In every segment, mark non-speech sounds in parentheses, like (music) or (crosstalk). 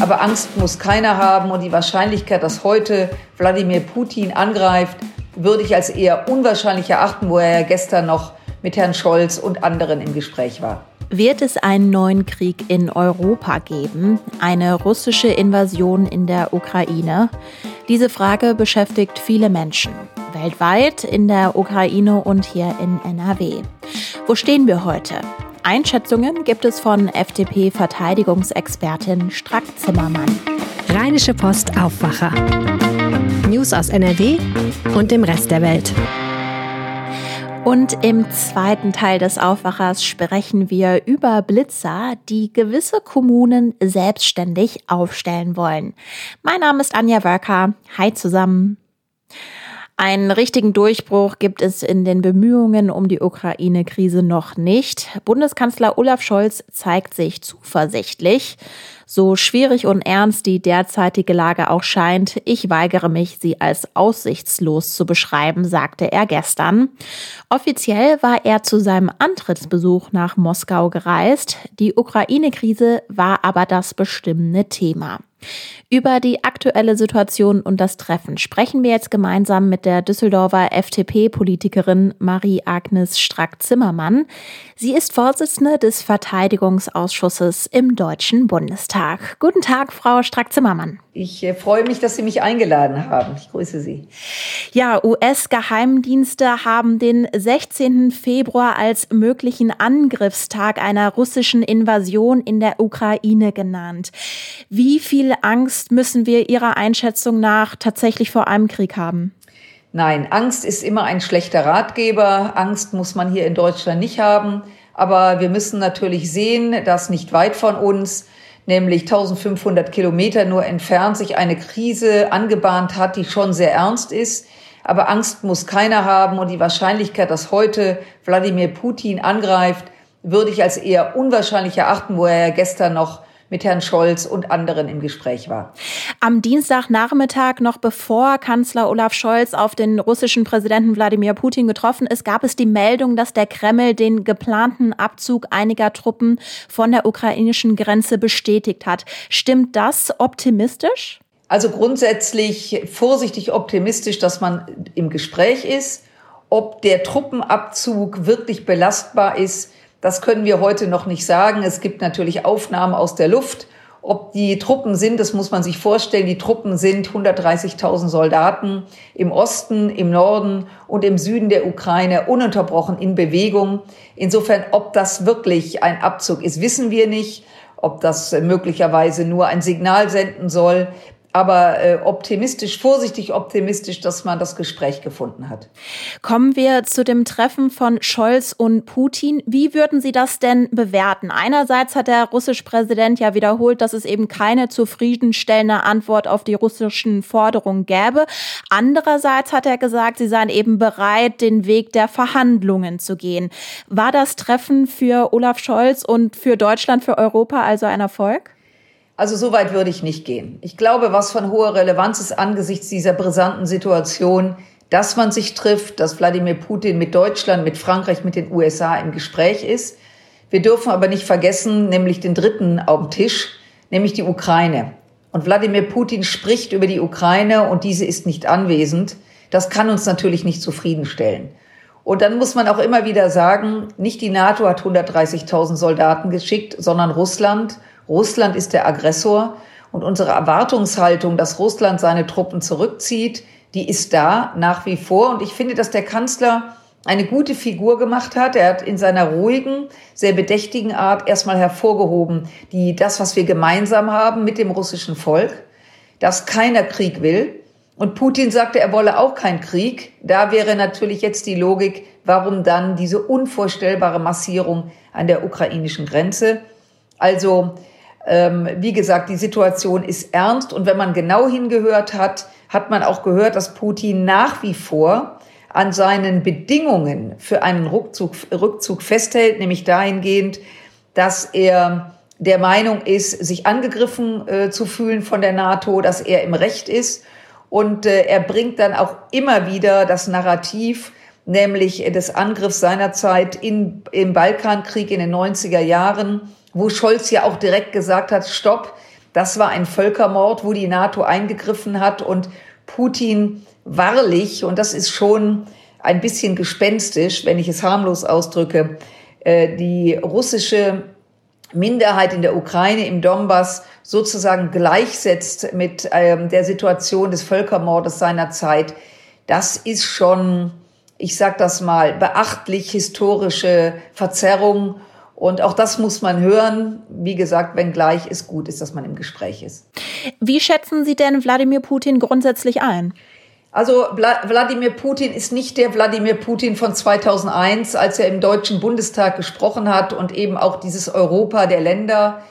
Aber Angst muss keiner haben und die Wahrscheinlichkeit, dass heute Wladimir Putin angreift, würde ich als eher unwahrscheinlich erachten, wo er ja gestern noch mit Herrn Scholz und anderen im Gespräch war. Wird es einen neuen Krieg in Europa geben? Eine russische Invasion in der Ukraine? Diese Frage beschäftigt viele Menschen weltweit, in der Ukraine und hier in NRW. Wo stehen wir heute? Einschätzungen gibt es von FDP-Verteidigungsexpertin Strack Zimmermann. Rheinische Post Aufwacher. News aus NRW und dem Rest der Welt. Und im zweiten Teil des Aufwachers sprechen wir über Blitzer, die gewisse Kommunen selbstständig aufstellen wollen. Mein Name ist Anja Wörker. Hi zusammen. Einen richtigen Durchbruch gibt es in den Bemühungen um die Ukraine-Krise noch nicht. Bundeskanzler Olaf Scholz zeigt sich zuversichtlich. So schwierig und ernst die derzeitige Lage auch scheint, ich weigere mich, sie als aussichtslos zu beschreiben, sagte er gestern. Offiziell war er zu seinem Antrittsbesuch nach Moskau gereist. Die Ukraine-Krise war aber das bestimmende Thema. Über die aktuelle Situation und das Treffen sprechen wir jetzt gemeinsam mit der Düsseldorfer FDP-Politikerin Marie-Agnes Strack-Zimmermann. Sie ist Vorsitzende des Verteidigungsausschusses im Deutschen Bundestag. Guten Tag, Frau Strack-Zimmermann. Ich äh, freue mich, dass Sie mich eingeladen haben. Ich grüße Sie. Ja, US-Geheimdienste haben den 16. Februar als möglichen Angriffstag einer russischen Invasion in der Ukraine genannt. Wie viel Angst müssen wir Ihrer Einschätzung nach tatsächlich vor einem Krieg haben? Nein, Angst ist immer ein schlechter Ratgeber. Angst muss man hier in Deutschland nicht haben. Aber wir müssen natürlich sehen, dass nicht weit von uns, nämlich 1500 Kilometer nur entfernt, sich eine Krise angebahnt hat, die schon sehr ernst ist. Aber Angst muss keiner haben und die Wahrscheinlichkeit, dass heute Wladimir Putin angreift, würde ich als eher unwahrscheinlich erachten, wo er ja gestern noch mit Herrn Scholz und anderen im Gespräch war. Am Dienstagnachmittag, noch bevor Kanzler Olaf Scholz auf den russischen Präsidenten Wladimir Putin getroffen ist, gab es die Meldung, dass der Kreml den geplanten Abzug einiger Truppen von der ukrainischen Grenze bestätigt hat. Stimmt das optimistisch? Also grundsätzlich vorsichtig optimistisch, dass man im Gespräch ist. Ob der Truppenabzug wirklich belastbar ist, das können wir heute noch nicht sagen. Es gibt natürlich Aufnahmen aus der Luft. Ob die Truppen sind, das muss man sich vorstellen. Die Truppen sind 130.000 Soldaten im Osten, im Norden und im Süden der Ukraine ununterbrochen in Bewegung. Insofern, ob das wirklich ein Abzug ist, wissen wir nicht. Ob das möglicherweise nur ein Signal senden soll, aber äh, optimistisch, vorsichtig optimistisch, dass man das Gespräch gefunden hat. Kommen wir zu dem Treffen von Scholz und Putin. Wie würden Sie das denn bewerten? Einerseits hat der russische Präsident ja wiederholt, dass es eben keine zufriedenstellende Antwort auf die russischen Forderungen gäbe. Andererseits hat er gesagt, sie seien eben bereit, den Weg der Verhandlungen zu gehen. War das Treffen für Olaf Scholz und für Deutschland, für Europa also ein Erfolg? Also so weit würde ich nicht gehen. Ich glaube, was von hoher Relevanz ist angesichts dieser brisanten Situation, dass man sich trifft, dass Wladimir Putin mit Deutschland, mit Frankreich, mit den USA im Gespräch ist. Wir dürfen aber nicht vergessen, nämlich den dritten auf dem Tisch, nämlich die Ukraine. Und Wladimir Putin spricht über die Ukraine und diese ist nicht anwesend. Das kann uns natürlich nicht zufriedenstellen. Und dann muss man auch immer wieder sagen, nicht die NATO hat 130.000 Soldaten geschickt, sondern Russland. Russland ist der Aggressor und unsere Erwartungshaltung, dass Russland seine Truppen zurückzieht, die ist da nach wie vor. Und ich finde, dass der Kanzler eine gute Figur gemacht hat. Er hat in seiner ruhigen, sehr bedächtigen Art erstmal hervorgehoben, die, das, was wir gemeinsam haben mit dem russischen Volk, dass keiner Krieg will. Und Putin sagte, er wolle auch keinen Krieg. Da wäre natürlich jetzt die Logik, warum dann diese unvorstellbare Massierung an der ukrainischen Grenze. Also ähm, wie gesagt, die Situation ist ernst und wenn man genau hingehört hat, hat man auch gehört, dass Putin nach wie vor an seinen Bedingungen für einen Rückzug, Rückzug festhält, nämlich dahingehend, dass er der Meinung ist, sich angegriffen äh, zu fühlen von der NATO, dass er im Recht ist. Und äh, er bringt dann auch immer wieder das Narrativ, nämlich des Angriffs seinerzeit in, im Balkankrieg in den 90er Jahren, wo Scholz ja auch direkt gesagt hat, stopp, Das war ein Völkermord, wo die NATO eingegriffen hat und Putin wahrlich, und das ist schon ein bisschen gespenstisch, wenn ich es harmlos ausdrücke, äh, die russische Minderheit in der Ukraine, im Donbass sozusagen gleichsetzt mit ähm, der Situation des Völkermordes seiner Zeit, das ist schon, ich sag das mal, beachtlich historische Verzerrung. Und auch das muss man hören. Wie gesagt, wenngleich es gut ist, dass man im Gespräch ist. Wie schätzen Sie denn Wladimir Putin grundsätzlich ein? Also Wladimir Putin ist nicht der Wladimir Putin von 2001, als er im Deutschen Bundestag gesprochen hat und eben auch dieses Europa der Länder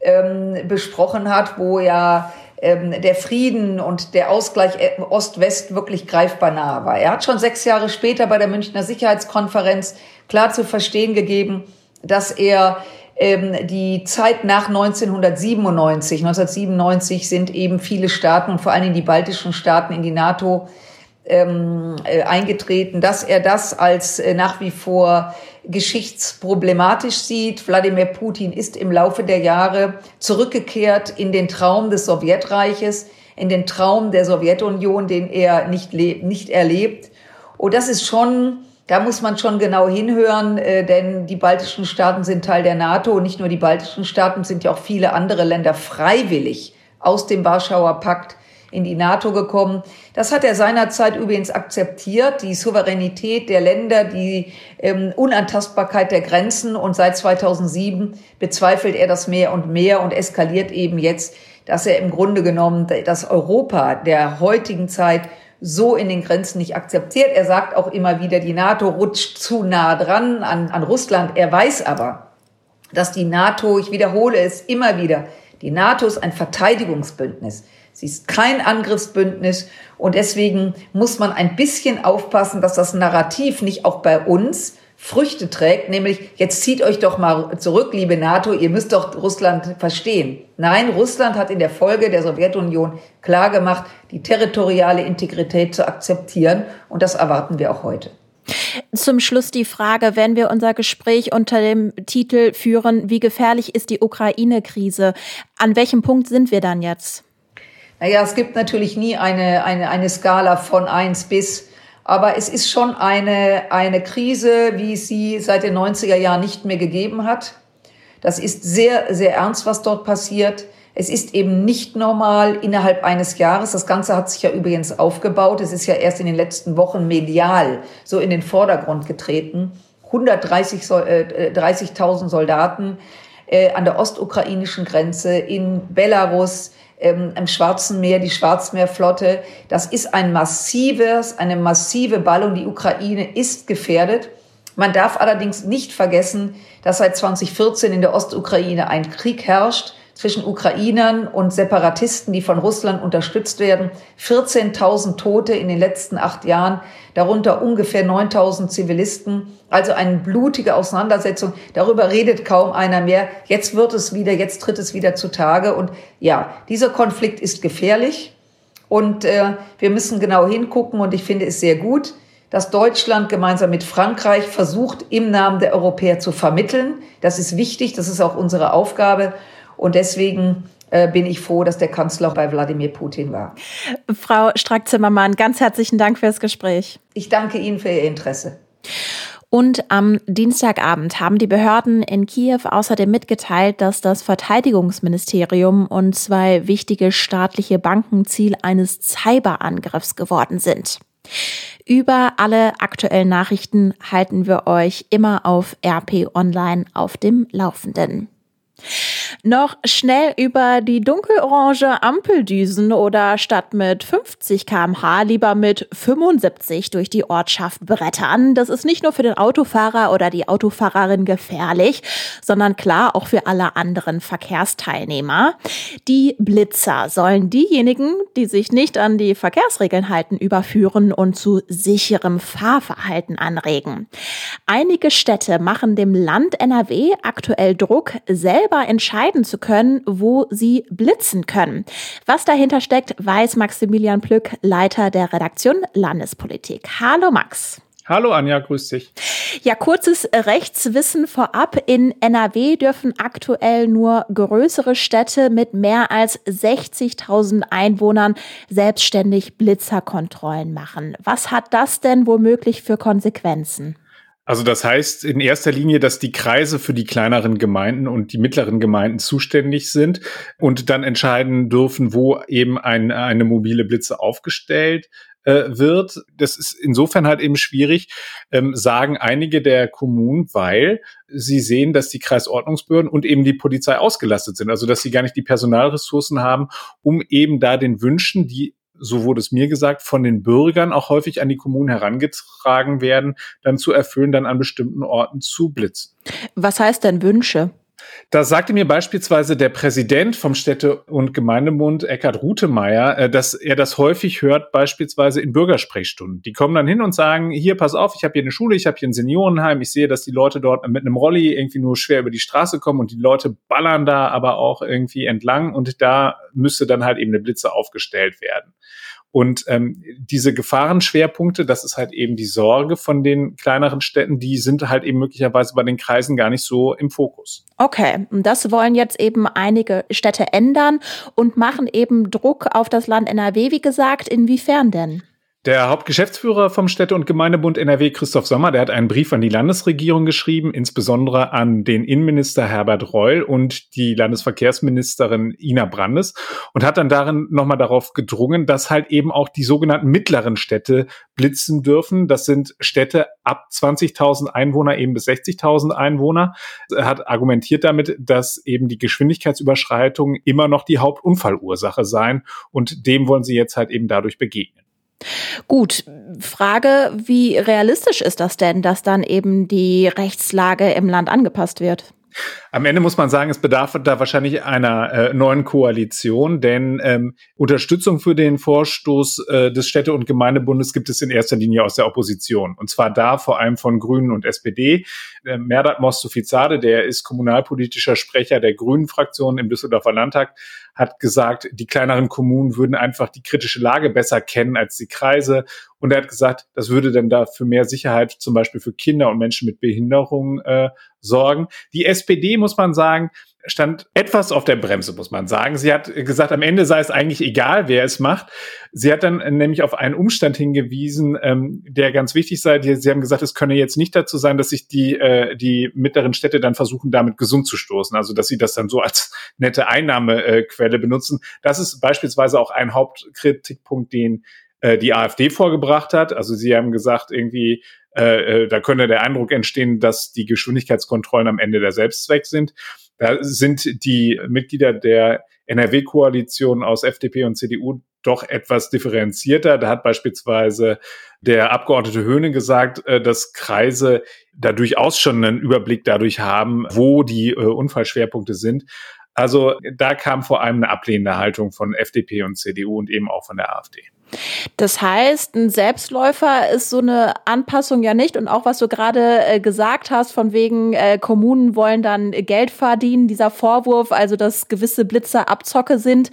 ähm, besprochen hat, wo ja ähm, der Frieden und der Ausgleich äh, Ost-West wirklich greifbar nahe war. Er hat schon sechs Jahre später bei der Münchner Sicherheitskonferenz klar zu verstehen gegeben, dass er ähm, die Zeit nach 1997, 1997 sind eben viele Staaten und vor allen Dingen die baltischen Staaten in die NATO ähm, äh, eingetreten, dass er das als äh, nach wie vor geschichtsproblematisch sieht. Wladimir Putin ist im Laufe der Jahre zurückgekehrt in den Traum des Sowjetreiches, in den Traum der Sowjetunion, den er nicht, nicht erlebt. Und das ist schon da muss man schon genau hinhören, äh, denn die baltischen Staaten sind Teil der NATO und nicht nur die baltischen Staaten, sind ja auch viele andere Länder freiwillig aus dem Warschauer Pakt in die NATO gekommen. Das hat er seinerzeit übrigens akzeptiert, die Souveränität der Länder, die ähm, Unantastbarkeit der Grenzen. Und seit 2007 bezweifelt er das mehr und mehr und eskaliert eben jetzt, dass er im Grunde genommen das Europa der heutigen Zeit so in den Grenzen nicht akzeptiert. Er sagt auch immer wieder, die NATO rutscht zu nah dran an, an Russland. Er weiß aber, dass die NATO, ich wiederhole es immer wieder, die NATO ist ein Verteidigungsbündnis. Sie ist kein Angriffsbündnis und deswegen muss man ein bisschen aufpassen, dass das Narrativ nicht auch bei uns Früchte trägt, nämlich jetzt zieht euch doch mal zurück, liebe NATO, ihr müsst doch Russland verstehen. Nein, Russland hat in der Folge der Sowjetunion klargemacht, die territoriale Integrität zu akzeptieren und das erwarten wir auch heute. Zum Schluss die Frage, wenn wir unser Gespräch unter dem Titel führen, wie gefährlich ist die Ukraine-Krise? An welchem Punkt sind wir dann jetzt? Naja, es gibt natürlich nie eine, eine, eine Skala von eins bis aber es ist schon eine, eine Krise, wie es sie seit den 90er Jahren nicht mehr gegeben hat. Das ist sehr, sehr ernst, was dort passiert. Es ist eben nicht normal innerhalb eines Jahres. Das Ganze hat sich ja übrigens aufgebaut. Es ist ja erst in den letzten Wochen medial so in den Vordergrund getreten. 130.000 äh, 30 Soldaten äh, an der ostukrainischen Grenze in Belarus, ähm, im Schwarzen Meer, die Schwarzmeerflotte. Das ist ein massives, eine massive Ballung. Die Ukraine ist gefährdet. Man darf allerdings nicht vergessen, dass seit 2014 in der Ostukraine ein Krieg herrscht zwischen Ukrainern und Separatisten, die von Russland unterstützt werden. 14.000 Tote in den letzten acht Jahren, darunter ungefähr 9.000 Zivilisten. Also eine blutige Auseinandersetzung. Darüber redet kaum einer mehr. Jetzt wird es wieder, jetzt tritt es wieder zutage. Und ja, dieser Konflikt ist gefährlich. Und äh, wir müssen genau hingucken. Und ich finde es sehr gut, dass Deutschland gemeinsam mit Frankreich versucht, im Namen der Europäer zu vermitteln. Das ist wichtig. Das ist auch unsere Aufgabe. Und deswegen äh, bin ich froh, dass der Kanzler bei Wladimir Putin war. Frau Strack-Zimmermann, ganz herzlichen Dank fürs Gespräch. Ich danke Ihnen für Ihr Interesse. Und am Dienstagabend haben die Behörden in Kiew außerdem mitgeteilt, dass das Verteidigungsministerium und zwei wichtige staatliche Banken Ziel eines Cyberangriffs geworden sind. Über alle aktuellen Nachrichten halten wir euch immer auf RP Online auf dem Laufenden. Noch schnell über die dunkelorange Ampeldüsen oder statt mit 50 kmh lieber mit 75 durch die Ortschaft brettern. Das ist nicht nur für den Autofahrer oder die Autofahrerin gefährlich, sondern klar auch für alle anderen Verkehrsteilnehmer. Die Blitzer sollen diejenigen, die sich nicht an die Verkehrsregeln halten, überführen und zu sicherem Fahrverhalten anregen. Einige Städte machen dem Land NRW aktuell Druck, selber entscheiden, entscheiden zu können, wo sie blitzen können. Was dahinter steckt, weiß Maximilian Plück, Leiter der Redaktion Landespolitik. Hallo Max. Hallo Anja, grüß dich. Ja, kurzes Rechtswissen vorab. In NRW dürfen aktuell nur größere Städte mit mehr als 60.000 Einwohnern selbstständig Blitzerkontrollen machen. Was hat das denn womöglich für Konsequenzen? Also das heißt in erster Linie, dass die Kreise für die kleineren Gemeinden und die mittleren Gemeinden zuständig sind und dann entscheiden dürfen, wo eben ein, eine mobile Blitze aufgestellt äh, wird. Das ist insofern halt eben schwierig, ähm, sagen einige der Kommunen, weil sie sehen, dass die Kreisordnungsbehörden und eben die Polizei ausgelastet sind. Also dass sie gar nicht die Personalressourcen haben, um eben da den Wünschen, die so wurde es mir gesagt, von den Bürgern auch häufig an die Kommunen herangetragen werden, dann zu erfüllen, dann an bestimmten Orten zu blitzen. Was heißt denn Wünsche? Da sagte mir beispielsweise der Präsident vom Städte- und Gemeindebund, Eckhard Rutemeyer, äh, dass er das häufig hört, beispielsweise in Bürgersprechstunden. Die kommen dann hin und sagen, hier, pass auf, ich habe hier eine Schule, ich habe hier ein Seniorenheim, ich sehe, dass die Leute dort mit einem Rolli irgendwie nur schwer über die Straße kommen und die Leute ballern da aber auch irgendwie entlang und da müsste dann halt eben eine Blitze aufgestellt werden. Und ähm, diese Gefahrenschwerpunkte, das ist halt eben die Sorge von den kleineren Städten, die sind halt eben möglicherweise bei den Kreisen gar nicht so im Fokus. Okay, und das wollen jetzt eben einige Städte ändern und machen eben Druck auf das Land NRW, wie gesagt. Inwiefern denn? Der Hauptgeschäftsführer vom Städte- und Gemeindebund NRW, Christoph Sommer, der hat einen Brief an die Landesregierung geschrieben, insbesondere an den Innenminister Herbert Reul und die Landesverkehrsministerin Ina Brandes und hat dann darin nochmal darauf gedrungen, dass halt eben auch die sogenannten mittleren Städte blitzen dürfen. Das sind Städte ab 20.000 Einwohner, eben bis 60.000 Einwohner. Er hat argumentiert damit, dass eben die Geschwindigkeitsüberschreitungen immer noch die Hauptunfallursache seien und dem wollen sie jetzt halt eben dadurch begegnen. Gut, Frage, wie realistisch ist das denn, dass dann eben die Rechtslage im Land angepasst wird? Am Ende muss man sagen, es bedarf da wahrscheinlich einer äh, neuen Koalition, denn ähm, Unterstützung für den Vorstoß äh, des Städte- und Gemeindebundes gibt es in erster Linie aus der Opposition. Und zwar da vor allem von Grünen und SPD. Äh, Merdat Mostofizade, der ist kommunalpolitischer Sprecher der Grünen-Fraktion im Düsseldorfer Landtag, hat gesagt, die kleineren Kommunen würden einfach die kritische Lage besser kennen als die Kreise. Und er hat gesagt, das würde dann da für mehr Sicherheit zum Beispiel für Kinder und Menschen mit Behinderung äh, sorgen. Die SPD, muss man sagen, stand etwas auf der Bremse, muss man sagen. Sie hat gesagt, am Ende sei es eigentlich egal, wer es macht. Sie hat dann nämlich auf einen Umstand hingewiesen, ähm, der ganz wichtig sei. Sie haben gesagt, es könne jetzt nicht dazu sein, dass sich die, äh, die mittleren Städte dann versuchen, damit gesund zu stoßen. Also, dass sie das dann so als nette Einnahmequelle benutzen. Das ist beispielsweise auch ein Hauptkritikpunkt, den äh, die AfD vorgebracht hat. Also sie haben gesagt, irgendwie, äh, äh, da könnte der Eindruck entstehen, dass die Geschwindigkeitskontrollen am Ende der Selbstzweck sind. Da sind die Mitglieder der NRW-Koalition aus FDP und CDU doch etwas differenzierter. Da hat beispielsweise der Abgeordnete Höhne gesagt, äh, dass Kreise da durchaus schon einen Überblick dadurch haben, wo die Unfallschwerpunkte sind. Also da kam vor allem eine ablehnende Haltung von FDP und CDU und eben auch von der AfD. Das heißt, ein Selbstläufer ist so eine Anpassung ja nicht. Und auch was du gerade äh, gesagt hast, von wegen äh, Kommunen wollen dann Geld verdienen, dieser Vorwurf, also dass gewisse Blitzer Abzocke sind,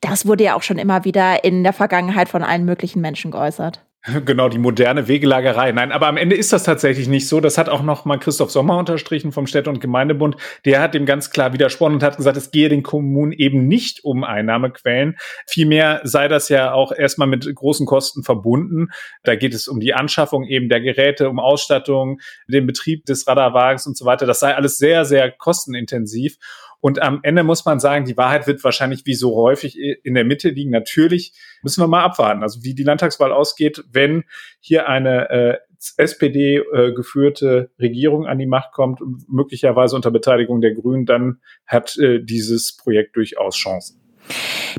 das wurde ja auch schon immer wieder in der Vergangenheit von allen möglichen Menschen geäußert. (laughs) Genau, die moderne Wegelagerei. Nein, aber am Ende ist das tatsächlich nicht so. Das hat auch noch mal Christoph Sommer unterstrichen vom Städte- und Gemeindebund. Der hat dem ganz klar widersprochen und hat gesagt, es gehe den Kommunen eben nicht um Einnahmequellen. Vielmehr sei das ja auch erstmal mit großen Kosten verbunden. Da geht es um die Anschaffung eben der Geräte, um Ausstattung, den Betrieb des Radarwagens und so weiter. Das sei alles sehr, sehr kostenintensiv. Und am Ende muss man sagen, die Wahrheit wird wahrscheinlich wie so häufig in der Mitte liegen. Natürlich müssen wir mal abwarten, also wie die Landtagswahl ausgeht, wenn hier eine äh, SPD äh, geführte Regierung an die Macht kommt, möglicherweise unter Beteiligung der Grünen, dann hat äh, dieses Projekt durchaus Chancen.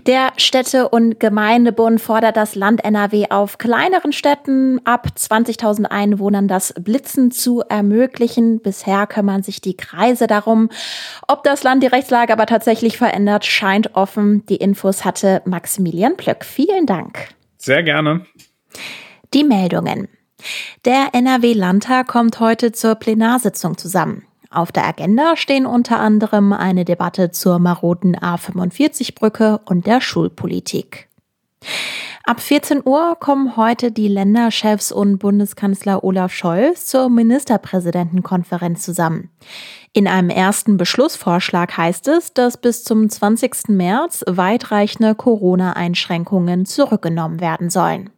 Der Städte- und Gemeindebund fordert das Land NRW auf, kleineren Städten ab 20.000 Einwohnern das Blitzen zu ermöglichen. Bisher kümmern sich die Kreise darum. Ob das Land die Rechtslage aber tatsächlich verändert, scheint offen. Die Infos hatte Maximilian Plöck. Vielen Dank. Sehr gerne. Die Meldungen. Der NRW-Landtag kommt heute zur Plenarsitzung zusammen. Auf der Agenda stehen unter anderem eine Debatte zur maroden A45-Brücke und der Schulpolitik. Ab 14 Uhr kommen heute die Länderchefs und Bundeskanzler Olaf Scholz zur Ministerpräsidentenkonferenz zusammen. In einem ersten Beschlussvorschlag heißt es, dass bis zum 20. März weitreichende Corona-Einschränkungen zurückgenommen werden sollen.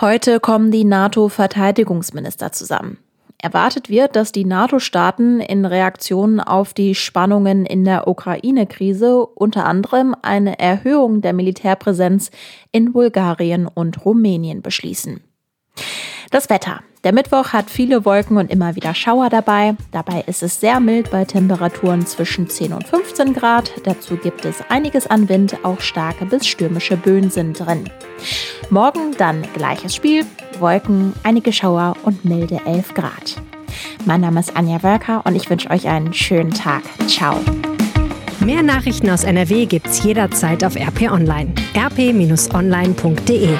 Heute kommen die NATO-Verteidigungsminister zusammen. Erwartet wird, dass die NATO-Staaten in Reaktion auf die Spannungen in der Ukraine-Krise unter anderem eine Erhöhung der Militärpräsenz in Bulgarien und Rumänien beschließen. Das Wetter. Der Mittwoch hat viele Wolken und immer wieder Schauer dabei. Dabei ist es sehr mild bei Temperaturen zwischen 10 und 15 Grad. Dazu gibt es einiges an Wind, auch starke bis stürmische Böen sind drin. Morgen dann gleiches Spiel, Wolken, einige Schauer und milde 11 Grad. Mein Name ist Anja Wölker und ich wünsche euch einen schönen Tag. Ciao. Mehr Nachrichten aus NRW gibt's jederzeit auf RP Online. rp-online.de